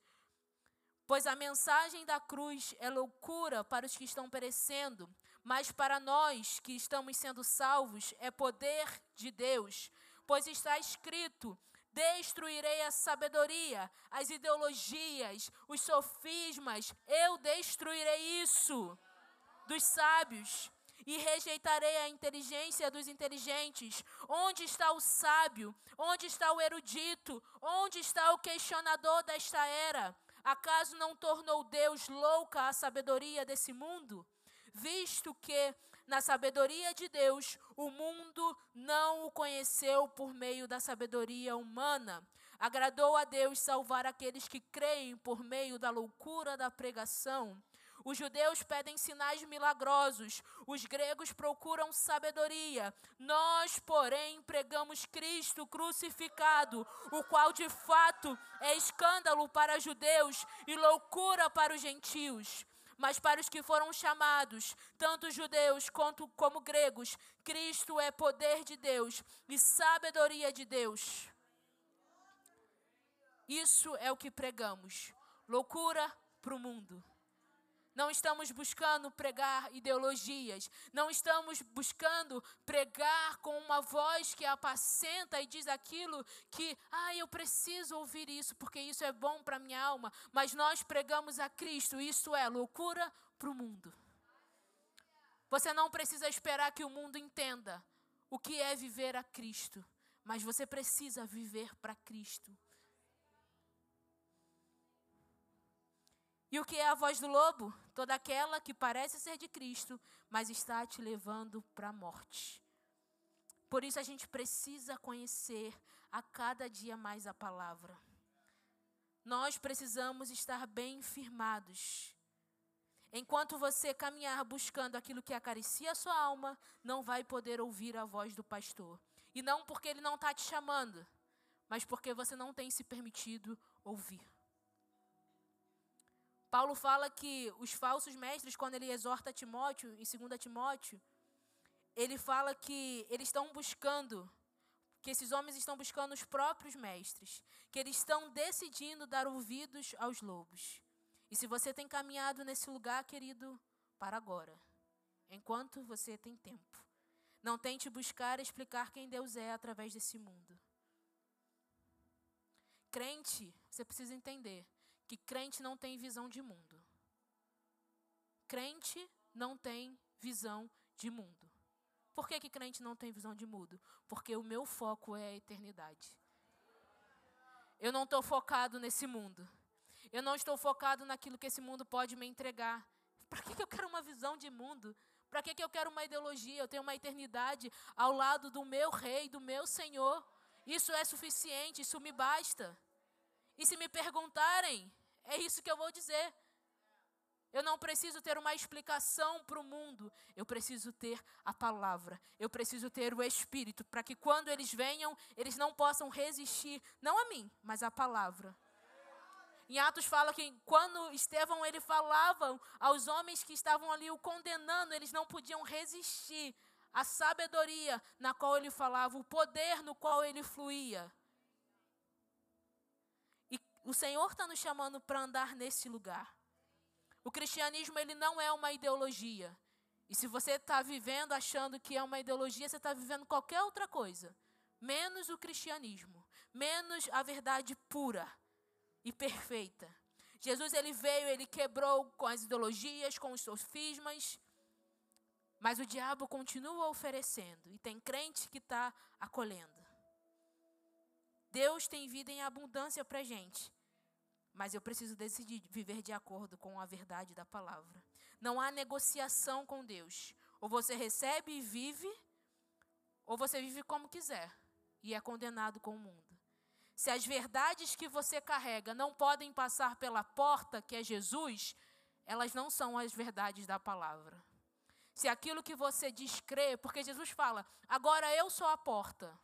Pois a mensagem da cruz é loucura para os que estão perecendo, mas para nós que estamos sendo salvos é poder de Deus. Pois está escrito: Destruirei a sabedoria, as ideologias, os sofismas, eu destruirei isso dos sábios e rejeitarei a inteligência dos inteligentes. Onde está o sábio? Onde está o erudito? Onde está o questionador desta era? Acaso não tornou Deus louca a sabedoria desse mundo? Visto que, na sabedoria de Deus, o mundo não o conheceu por meio da sabedoria humana. Agradou a Deus salvar aqueles que creem por meio da loucura da pregação. Os judeus pedem sinais milagrosos, os gregos procuram sabedoria. Nós, porém, pregamos Cristo crucificado, o qual de fato é escândalo para judeus e loucura para os gentios. Mas para os que foram chamados, tanto judeus quanto como gregos, Cristo é poder de Deus e sabedoria de Deus. Isso é o que pregamos. Loucura para o mundo. Não estamos buscando pregar ideologias. Não estamos buscando pregar com uma voz que apacenta e diz aquilo que, ah, eu preciso ouvir isso porque isso é bom para minha alma. Mas nós pregamos a Cristo. Isso é loucura para o mundo. Você não precisa esperar que o mundo entenda o que é viver a Cristo. Mas você precisa viver para Cristo. E o que é a voz do lobo? Toda aquela que parece ser de Cristo, mas está te levando para a morte. Por isso a gente precisa conhecer a cada dia mais a palavra. Nós precisamos estar bem firmados. Enquanto você caminhar buscando aquilo que acaricia a sua alma, não vai poder ouvir a voz do pastor. E não porque ele não está te chamando, mas porque você não tem se permitido ouvir. Paulo fala que os falsos mestres, quando ele exorta Timóteo, em 2 Timóteo, ele fala que eles estão buscando, que esses homens estão buscando os próprios mestres, que eles estão decidindo dar ouvidos aos lobos. E se você tem caminhado nesse lugar, querido, para agora, enquanto você tem tempo. Não tente buscar explicar quem Deus é através desse mundo. Crente, você precisa entender que crente não tem visão de mundo. Crente não tem visão de mundo. Por que, que crente não tem visão de mundo? Porque o meu foco é a eternidade. Eu não estou focado nesse mundo. Eu não estou focado naquilo que esse mundo pode me entregar. Para que, que eu quero uma visão de mundo? Para que, que eu quero uma ideologia? Eu tenho uma eternidade ao lado do meu rei, do meu Senhor. Isso é suficiente, isso me basta. E se me perguntarem, é isso que eu vou dizer. Eu não preciso ter uma explicação para o mundo. Eu preciso ter a palavra. Eu preciso ter o Espírito, para que quando eles venham, eles não possam resistir, não a mim, mas à palavra. Em Atos fala que quando Estevão ele falava aos homens que estavam ali o condenando, eles não podiam resistir à sabedoria na qual ele falava, o poder no qual ele fluía. O Senhor está nos chamando para andar nesse lugar. O cristianismo ele não é uma ideologia. E se você está vivendo achando que é uma ideologia, você está vivendo qualquer outra coisa, menos o cristianismo, menos a verdade pura e perfeita. Jesus ele veio, ele quebrou com as ideologias, com os sofismas, mas o diabo continua oferecendo e tem crente que está acolhendo. Deus tem vida em abundância para gente, mas eu preciso decidir viver de acordo com a verdade da palavra. Não há negociação com Deus. Ou você recebe e vive, ou você vive como quiser e é condenado com o mundo. Se as verdades que você carrega não podem passar pela porta, que é Jesus, elas não são as verdades da palavra. Se aquilo que você diz crê, porque Jesus fala, agora eu sou a porta.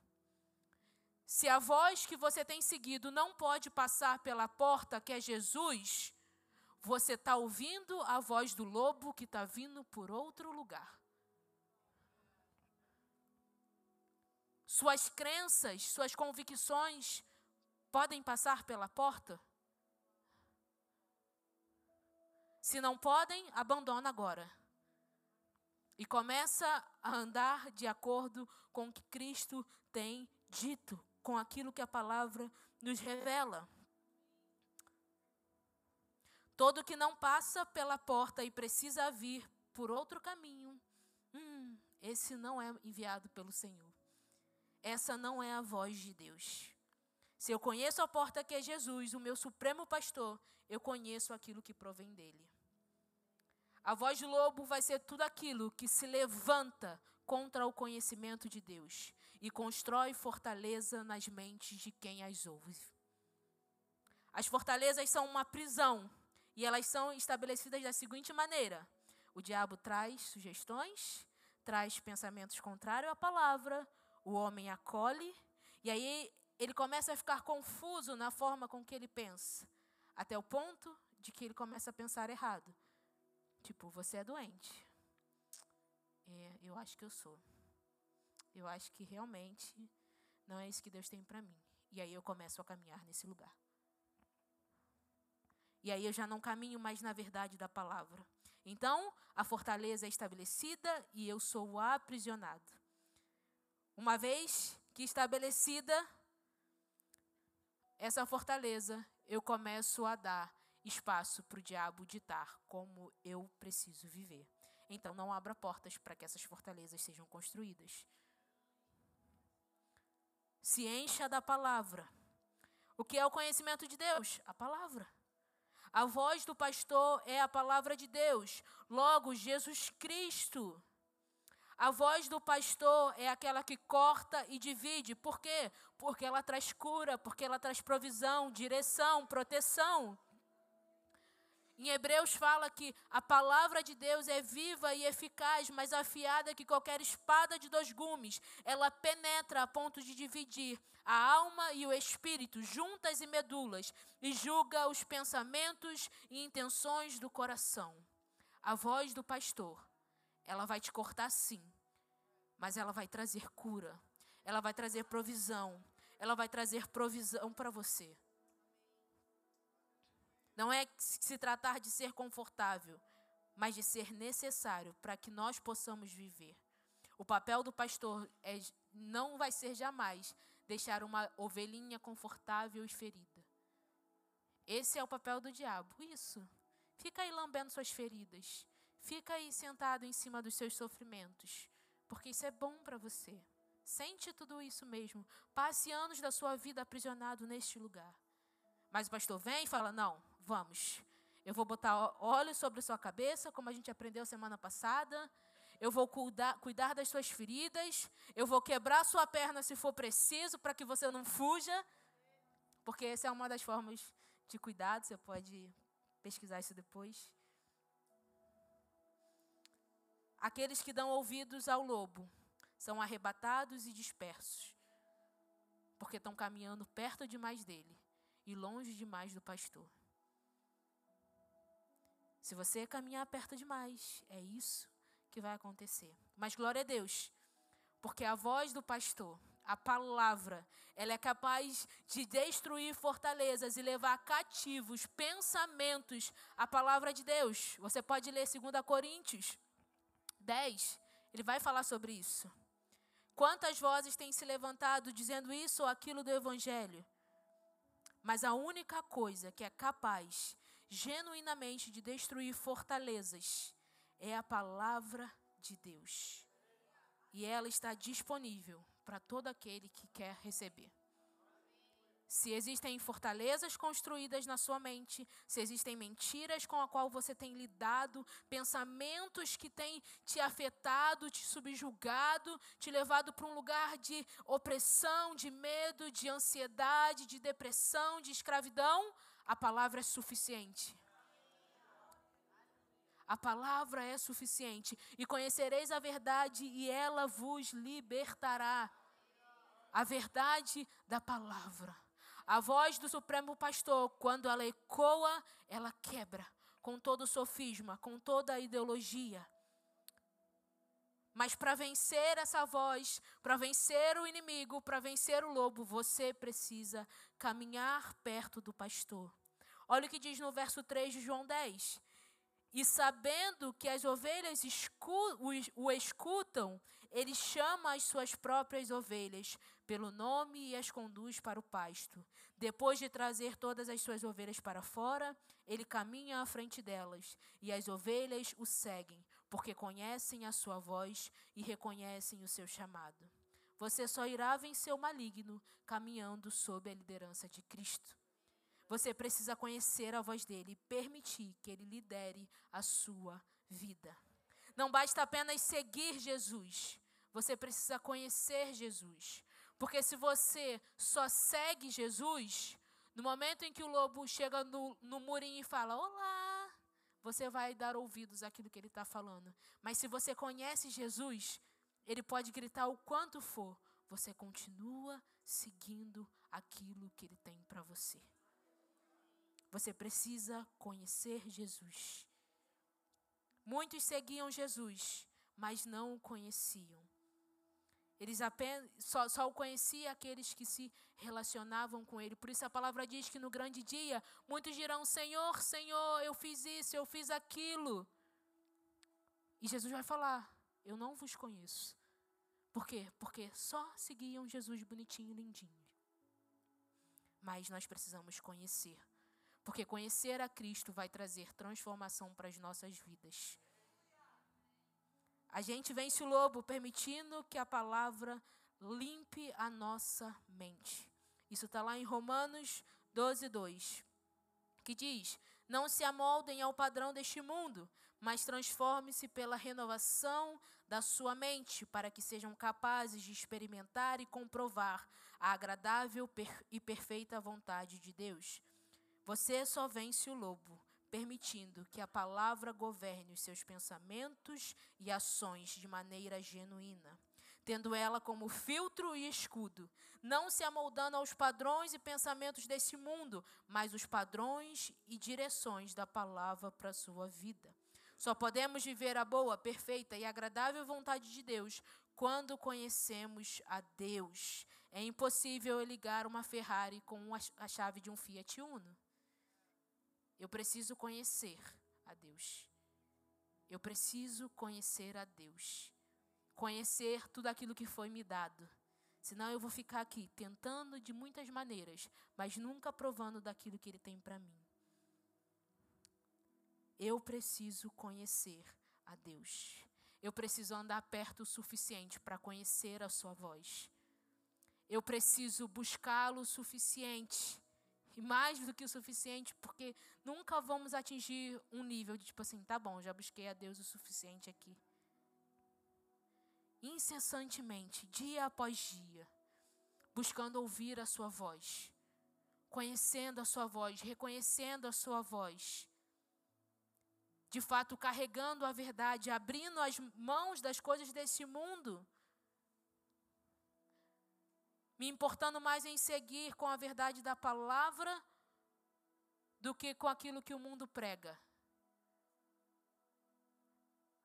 Se a voz que você tem seguido não pode passar pela porta, que é Jesus, você está ouvindo a voz do lobo que está vindo por outro lugar. Suas crenças, suas convicções podem passar pela porta? Se não podem, abandona agora. E começa a andar de acordo com o que Cristo tem dito, com aquilo que a palavra nos revela. Todo que não passa pela porta e precisa vir por outro caminho, hum, esse não é enviado pelo Senhor. Essa não é a voz de Deus. Se eu conheço a porta que é Jesus, o meu supremo pastor, eu conheço aquilo que provém dele. A voz do lobo vai ser tudo aquilo que se levanta contra o conhecimento de Deus e constrói fortaleza nas mentes de quem as ouve. As fortalezas são uma prisão e elas são estabelecidas da seguinte maneira: o diabo traz sugestões, traz pensamentos contrários à palavra, o homem acolhe, e aí ele começa a ficar confuso na forma com que ele pensa, até o ponto de que ele começa a pensar errado. Tipo, você é doente. É, eu acho que eu sou. Eu acho que realmente não é isso que Deus tem para mim. E aí eu começo a caminhar nesse lugar. E aí eu já não caminho mais na verdade da palavra. Então, a fortaleza é estabelecida e eu sou aprisionado. Uma vez que estabelecida, essa fortaleza, eu começo a dar espaço para o diabo ditar como eu preciso viver. Então, não abra portas para que essas fortalezas sejam construídas. Se encha da palavra. O que é o conhecimento de Deus? A palavra. A voz do pastor é a palavra de Deus. Logo, Jesus Cristo a voz do pastor é aquela que corta e divide. Por quê? Porque ela traz cura, porque ela traz provisão, direção, proteção. Em Hebreus fala que a palavra de Deus é viva e eficaz, mais afiada que qualquer espada de dois gumes. Ela penetra a ponto de dividir a alma e o espírito, juntas e medulas, e julga os pensamentos e intenções do coração. A voz do pastor ela vai te cortar sim, mas ela vai trazer cura, ela vai trazer provisão, ela vai trazer provisão para você. Não é se tratar de ser confortável, mas de ser necessário para que nós possamos viver. O papel do pastor é, não vai ser jamais deixar uma ovelhinha confortável e ferida. Esse é o papel do diabo. Isso. Fica aí lambendo suas feridas. Fica aí sentado em cima dos seus sofrimentos, porque isso é bom para você. Sente tudo isso mesmo. Passe anos da sua vida aprisionado neste lugar. Mas o pastor vem e fala: Não, vamos. Eu vou botar óleo sobre sua cabeça, como a gente aprendeu semana passada. Eu vou cuidar, cuidar das suas feridas. Eu vou quebrar sua perna se for preciso, para que você não fuja. Porque essa é uma das formas de cuidado. Você pode pesquisar isso depois. Aqueles que dão ouvidos ao lobo são arrebatados e dispersos, porque estão caminhando perto demais dele e longe demais do pastor. Se você caminhar perto demais, é isso que vai acontecer. Mas glória a Deus, porque a voz do pastor A palavra, ela é capaz de destruir fortalezas e levar cativos pensamentos à palavra de Deus. Você pode ler 2 Coríntios 10, ele vai falar sobre isso. Quantas vozes têm se levantado dizendo isso ou aquilo do Evangelho? Mas a única coisa que é capaz genuinamente de destruir fortalezas é a palavra de Deus. E ela está disponível para todo aquele que quer receber. Se existem fortalezas construídas na sua mente, se existem mentiras com a qual você tem lidado, pensamentos que têm te afetado, te subjugado, te levado para um lugar de opressão, de medo, de ansiedade, de depressão, de escravidão, a palavra é suficiente. A palavra é suficiente. E conhecereis a verdade, e ela vos libertará. A verdade da palavra. A voz do Supremo Pastor, quando ela ecoa, ela quebra com todo o sofisma, com toda a ideologia. Mas para vencer essa voz, para vencer o inimigo, para vencer o lobo, você precisa caminhar perto do pastor. Olha o que diz no verso 3 de João 10. E sabendo que as ovelhas o escutam, ele chama as suas próprias ovelhas pelo nome e as conduz para o pasto. Depois de trazer todas as suas ovelhas para fora, ele caminha à frente delas, e as ovelhas o seguem, porque conhecem a sua voz e reconhecem o seu chamado. Você só irá vencer o maligno caminhando sob a liderança de Cristo. Você precisa conhecer a voz dele e permitir que ele lidere a sua vida. Não basta apenas seguir Jesus, você precisa conhecer Jesus. Porque se você só segue Jesus, no momento em que o lobo chega no, no murinho e fala: Olá, você vai dar ouvidos àquilo que ele está falando. Mas se você conhece Jesus, ele pode gritar o quanto for, você continua seguindo aquilo que ele tem para você. Você precisa conhecer Jesus. Muitos seguiam Jesus, mas não o conheciam. Eles apenas só, só o conheciam aqueles que se relacionavam com ele. Por isso a palavra diz que no grande dia muitos dirão: Senhor, Senhor, eu fiz isso, eu fiz aquilo. E Jesus vai falar: Eu não vos conheço. Por quê? Porque só seguiam Jesus bonitinho, lindinho. Mas nós precisamos conhecer porque conhecer a Cristo vai trazer transformação para as nossas vidas. A gente vence o lobo permitindo que a palavra limpe a nossa mente. Isso está lá em Romanos 12, 2, que diz: Não se amoldem ao padrão deste mundo, mas transforme-se pela renovação da sua mente, para que sejam capazes de experimentar e comprovar a agradável e perfeita vontade de Deus. Você só vence o lobo permitindo que a palavra governe os seus pensamentos e ações de maneira genuína, tendo ela como filtro e escudo, não se amoldando aos padrões e pensamentos desse mundo, mas os padrões e direções da palavra para a sua vida. Só podemos viver a boa, perfeita e agradável vontade de Deus quando conhecemos a Deus. É impossível ligar uma Ferrari com a chave de um Fiat Uno. Eu preciso conhecer a Deus. Eu preciso conhecer a Deus. Conhecer tudo aquilo que foi me dado. Senão eu vou ficar aqui tentando de muitas maneiras, mas nunca provando daquilo que Ele tem para mim. Eu preciso conhecer a Deus. Eu preciso andar perto o suficiente para conhecer a Sua voz. Eu preciso buscá-lo o suficiente e mais do que o suficiente, porque nunca vamos atingir um nível de tipo assim, tá bom, já busquei a Deus o suficiente aqui. Incessantemente, dia após dia, buscando ouvir a sua voz, conhecendo a sua voz, reconhecendo a sua voz. De fato, carregando a verdade, abrindo as mãos das coisas desse mundo me importando mais em seguir com a verdade da palavra do que com aquilo que o mundo prega.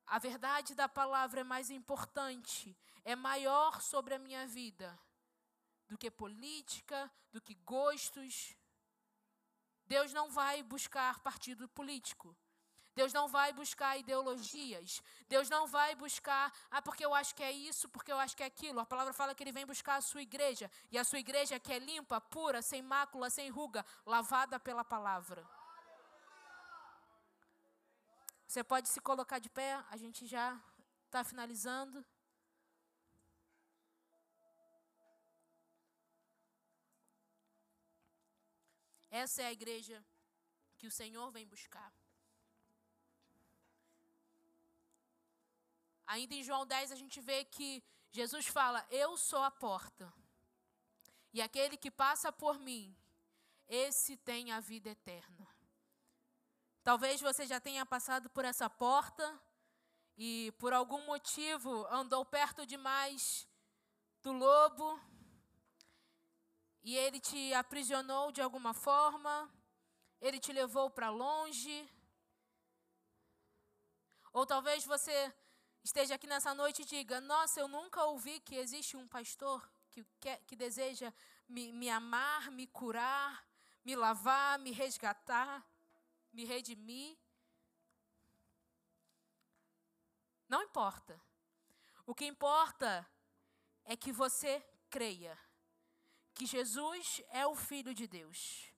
A verdade da palavra é mais importante, é maior sobre a minha vida do que política, do que gostos. Deus não vai buscar partido político. Deus não vai buscar ideologias. Deus não vai buscar, ah, porque eu acho que é isso, porque eu acho que é aquilo. A palavra fala que ele vem buscar a sua igreja. E a sua igreja que é limpa, pura, sem mácula, sem ruga, lavada pela palavra. Você pode se colocar de pé, a gente já está finalizando. Essa é a igreja que o Senhor vem buscar. Ainda em João 10 a gente vê que Jesus fala: Eu sou a porta. E aquele que passa por mim, esse tem a vida eterna. Talvez você já tenha passado por essa porta e por algum motivo andou perto demais do lobo e ele te aprisionou de alguma forma, ele te levou para longe. Ou talvez você esteja aqui nessa noite e diga: Nossa, eu nunca ouvi que existe um pastor que, quer, que deseja me, me amar, me curar, me lavar, me resgatar, me redimir. Não importa. O que importa é que você creia que Jesus é o Filho de Deus,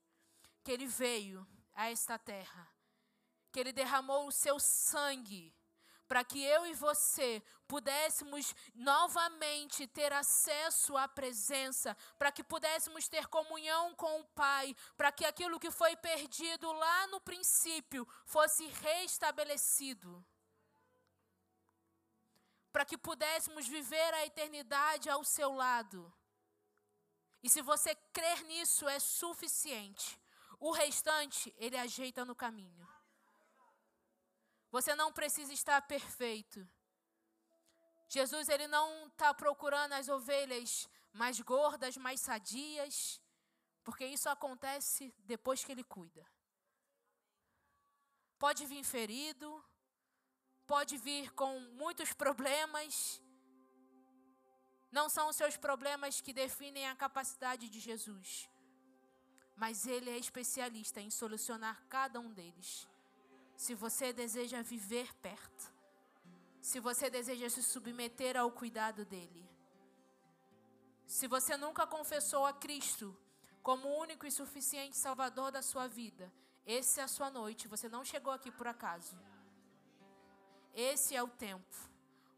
que ele veio a esta terra, que ele derramou o seu sangue para que eu e você pudéssemos novamente ter acesso à presença, para que pudéssemos ter comunhão com o Pai, para que aquilo que foi perdido lá no princípio fosse restabelecido. Para que pudéssemos viver a eternidade ao seu lado. E se você crer nisso, é suficiente. O restante, ele ajeita no caminho. Você não precisa estar perfeito. Jesus ele não está procurando as ovelhas mais gordas, mais sadias, porque isso acontece depois que ele cuida. Pode vir ferido, pode vir com muitos problemas. Não são os seus problemas que definem a capacidade de Jesus, mas ele é especialista em solucionar cada um deles. Se você deseja viver perto, se você deseja se submeter ao cuidado dele, se você nunca confessou a Cristo como o único e suficiente Salvador da sua vida, esse é a sua noite, você não chegou aqui por acaso. Esse é o tempo,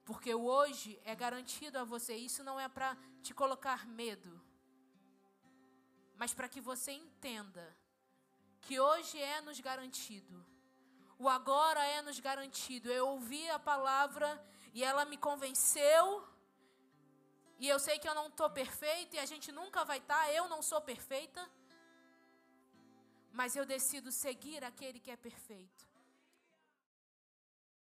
porque hoje é garantido a você. Isso não é para te colocar medo, mas para que você entenda que hoje é nos garantido o agora é nos garantido. Eu ouvi a palavra e ela me convenceu. E eu sei que eu não estou perfeita e a gente nunca vai estar. Tá, eu não sou perfeita. Mas eu decido seguir aquele que é perfeito.